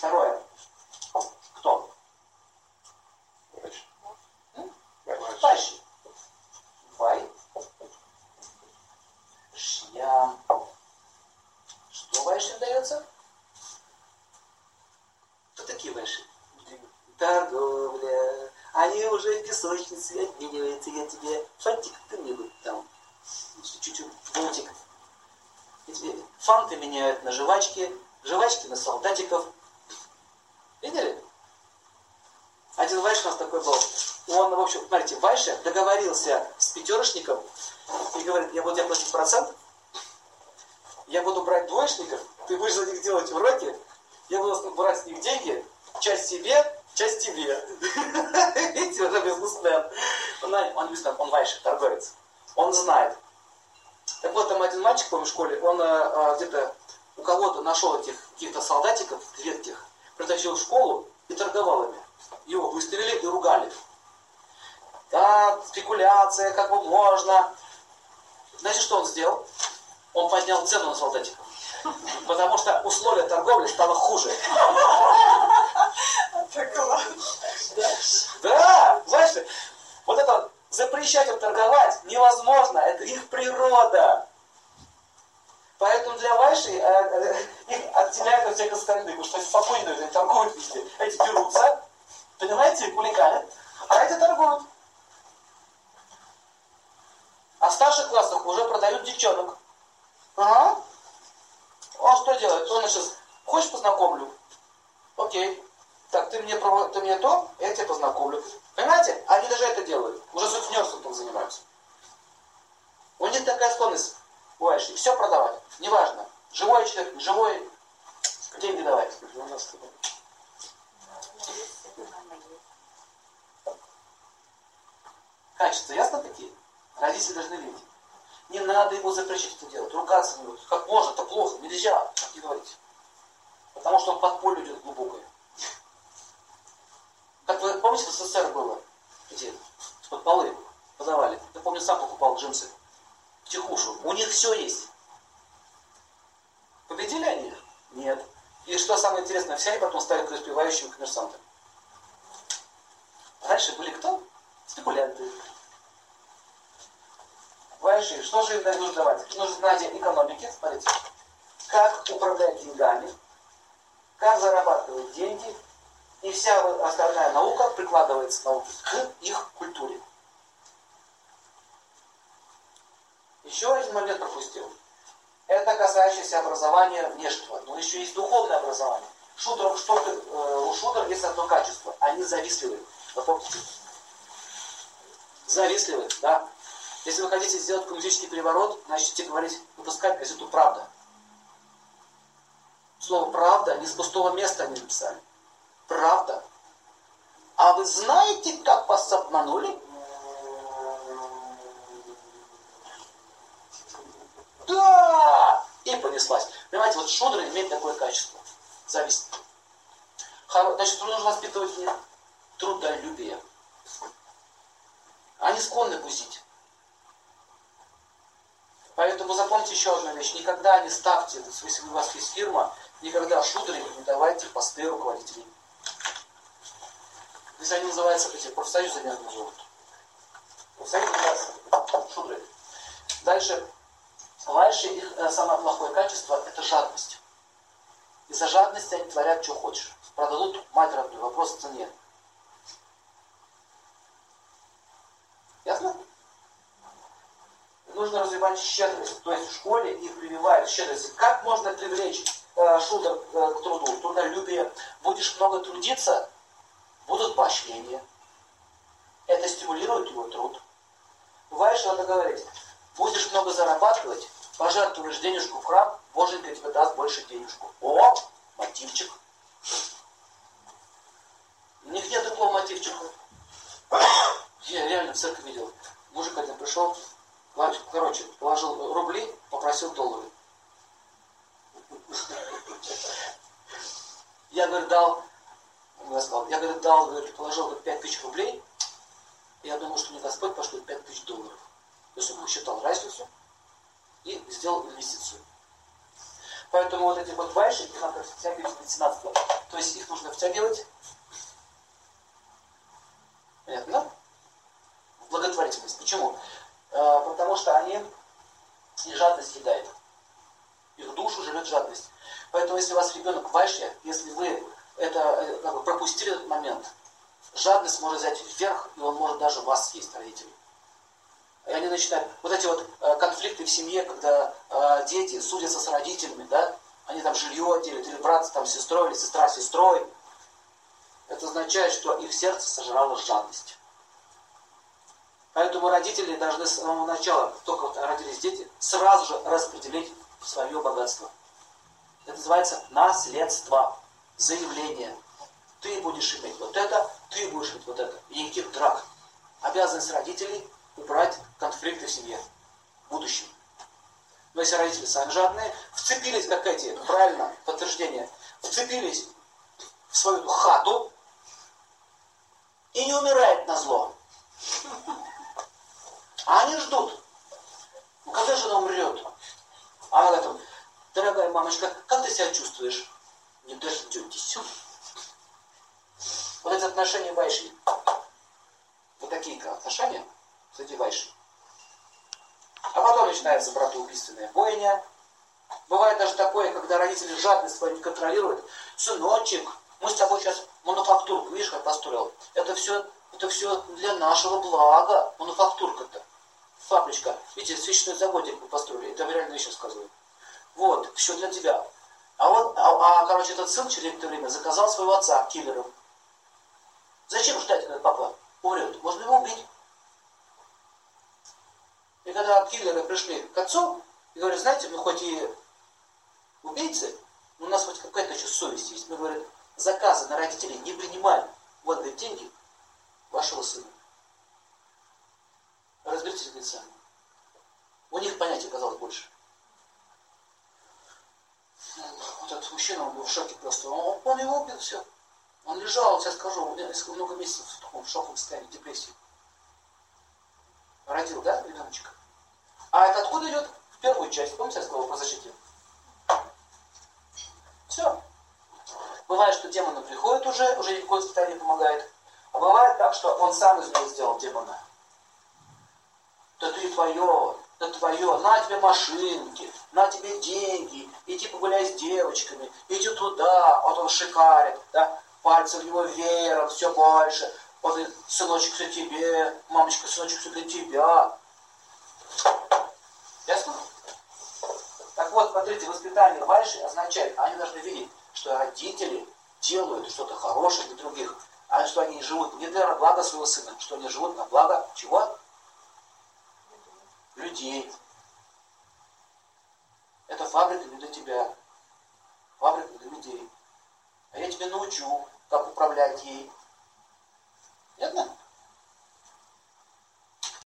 Второе. Кто? Вайши. Вай. Шья. Что вайши дается? Кто такие вайши? Торговля. Они уже в песочнице обмениваются. Я тебе фантик, ты мне там чуть-чуть бутик. Я тебе фанты меняют на жвачки, жвачки на солдатиков. Один Вайш у нас такой был. Он, в общем, смотрите, Вайша договорился с пятерочником и говорит, я буду тебе платить процент, я буду брать двоечников, ты будешь за них делать уроки, я буду брать с них деньги, часть себе, часть тебе. Видите, уже бизнесмен. Он, он бизнесмен, он Вайша, торговец. Он знает. Так вот, там один мальчик, помню, в школе, он а, где-то у кого-то нашел этих каких-то солдатиков редких, притащил в школу и торговал ими. Его выставили и ругали. Да, спекуляция, как бы можно. Знаете, что он сделал? Он поднял цену на солдатиков. Потому что условия торговли стало хуже. Да, знаешь, вот это запрещать им торговать невозможно, это их природа. Поэтому для Вайши э, э, их отделяют от всех остальных, потому что спокойно они торгуют везде. Эти берутся, понимаете, хулиганят, а эти торгуют. А в старших классах уже продают девчонок. Ага. Он что делает? Он сейчас, хочешь познакомлю? Окей. Так, ты мне, ты мне то, я тебе познакомлю. Понимаете? Они даже это делают. Уже сутенерством занимаются. У них такая склонность бывает, все продавать. Неважно, живой человек, живой, деньги давать. Качество, ясно такие? Родители должны видеть. Не надо ему запрещать это делать, ругаться не будет. Как можно, это плохо, нельзя, так не говорите. Потому что он под поле идет глубокое. Как вы помните, в СССР было? Эти под полы подавали. Я помню, сам покупал джинсы. Тихушу. У них все есть. Победили они? Нет. И что самое интересное, все они потом стали преуспевающими коммерсантами. Раньше были кто? Спекулянты. Раньше, что же им нужно давать? Нужно знать экономики, смотрите, как управлять деньгами, как зарабатывать деньги, и вся остальная наука прикладывается науке к их культуре. Еще один момент пропустил. Это касающееся образования внешнего, но еще есть духовное образование. Шудров, что, э, у шудр есть одно качество. Они завистливы. Вы помните? Завистливы, да. Если вы хотите сделать коммунистический переворот, начните говорить, выпускать газету «Правда». Слово «правда» не с пустого места они написали. Правда. А вы знаете, как вас обманули? Да! И понеслась. Понимаете, вот Шудра имеет такое качество. Зависть. Значит, нужно воспитывать трудолюбие. Они склонны бузить. Поэтому запомните еще одну вещь. Никогда не ставьте, если у вас есть фирма, никогда шудрами не давайте посты руководителей. Если они называются, эти профсоюзы не назовут. Профсоюз называется шудры. Дальше. Дальше их э, самое плохое качество – это жадность. Из-за жадности они творят, что хочешь. Продадут мать родную, вопрос в цене. Ясно? Нужно развивать щедрость. То есть в школе их прививают щедрость. Как можно привлечь э, шутер э, к труду, трудолюбие? Будешь много трудиться, будут поощрения. Это стимулирует его труд. Бывает, что надо говорить, будешь много зарабатывать, пожертвуешь денежку в храм, Боженька тебе даст больше денежку. О, мотивчик. У них нет мотивчика. Я реально в церкви видел. Мужик один пришел, короче, положил рубли, попросил доллары. Я, говорю, дал я сказал, я, говорит, дал, говорит, положил говорит, 5 тысяч рублей, и я думаю, что мне Господь пошлет 5 тысяч долларов. То есть он посчитал разницу и сделал инвестицию. Поэтому вот эти вот вайши, их надо всякие 17 лет. То есть их нужно втягивать. Понятно, да? Почему? А, потому что они и жадность едает. Их душу живет жадность. Поэтому если у вас ребенок вайшья, если вы это э, как бы, пропустили этот момент, жадность может взять вверх, и он может даже вас съесть, родители. И они начинают, вот эти вот э, конфликты в семье, когда э, дети судятся с родителями, да, они там жилье делят, или брат там с сестрой, или сестра сестрой, это означает, что их сердце сожрало жадность. Поэтому родители должны с самого начала, только вот родились дети, сразу же распределить свое богатство. Это называется наследство, заявление. Ты будешь иметь вот это, ты будешь иметь вот это. И никаких драк. Обязанность родителей убрать конфликты в семье в будущем. Но если родители сами жадные, вцепились, как эти, правильно, подтверждение, вцепились в свою хату и не умирает на зло. А они ждут. Ну, когда же она умрет? А она говорит, дорогая мамочка, как ты себя чувствуешь? Не дождетесь. Вот эти отношения вайши. Вот такие отношения, кстати, вайши. А потом начинается братоубийственная бойня. Бывает даже такое, когда родители жадность свою не контролируют. Сыночек, мы с тобой сейчас мануфактурку, видишь, как построил? Это все, это все для нашего блага, мануфактурка-то. Фабричка. Видите, свечной заводик мы построили. Это реально вещи сказываю. Вот, все для тебя. А вот, а, а короче, этот сын через некоторое время заказал своего отца киллером. Зачем ждать, когда папа умрет? Можно его убить. И когда киллеры пришли к отцу, и говорят, знаете, мы хоть и убийцы, но у нас хоть какая-то еще совесть есть. Мы, говорят, заказы на родителей не принимаем. Вот, говорит, деньги вашего сына. Сами. У них понятия оказалось больше. Вот этот мужчина, он был в шоке просто. Он, он его убил, все. Он лежал, сейчас скажу, несколько много месяцев в таком шоковом состоянии, депрессии. Родил, да, ребеночка? А это откуда идет? В первую часть. Помните, я сказал про защите? Все. Бывает, что демоны приходят уже, уже никакое состояние помогает. А бывает так, что он сам из него сделал демона. Да ты твое, да твое, на тебе машинки, на тебе деньги, иди погуляй с девочками, иди туда, вот он шикарит, да, пальцы в него веером, все больше, вот сыночек все тебе, мамочка, сыночек все для тебя. Ясно? Так вот, смотрите, воспитание Вайши означает, они должны видеть, что родители делают что-то хорошее для других, а что они живут не для блага своего сына, что они живут на благо чего? Людей. Это фабрика не для тебя. Фабрика для людей. А я тебе научу, как управлять ей.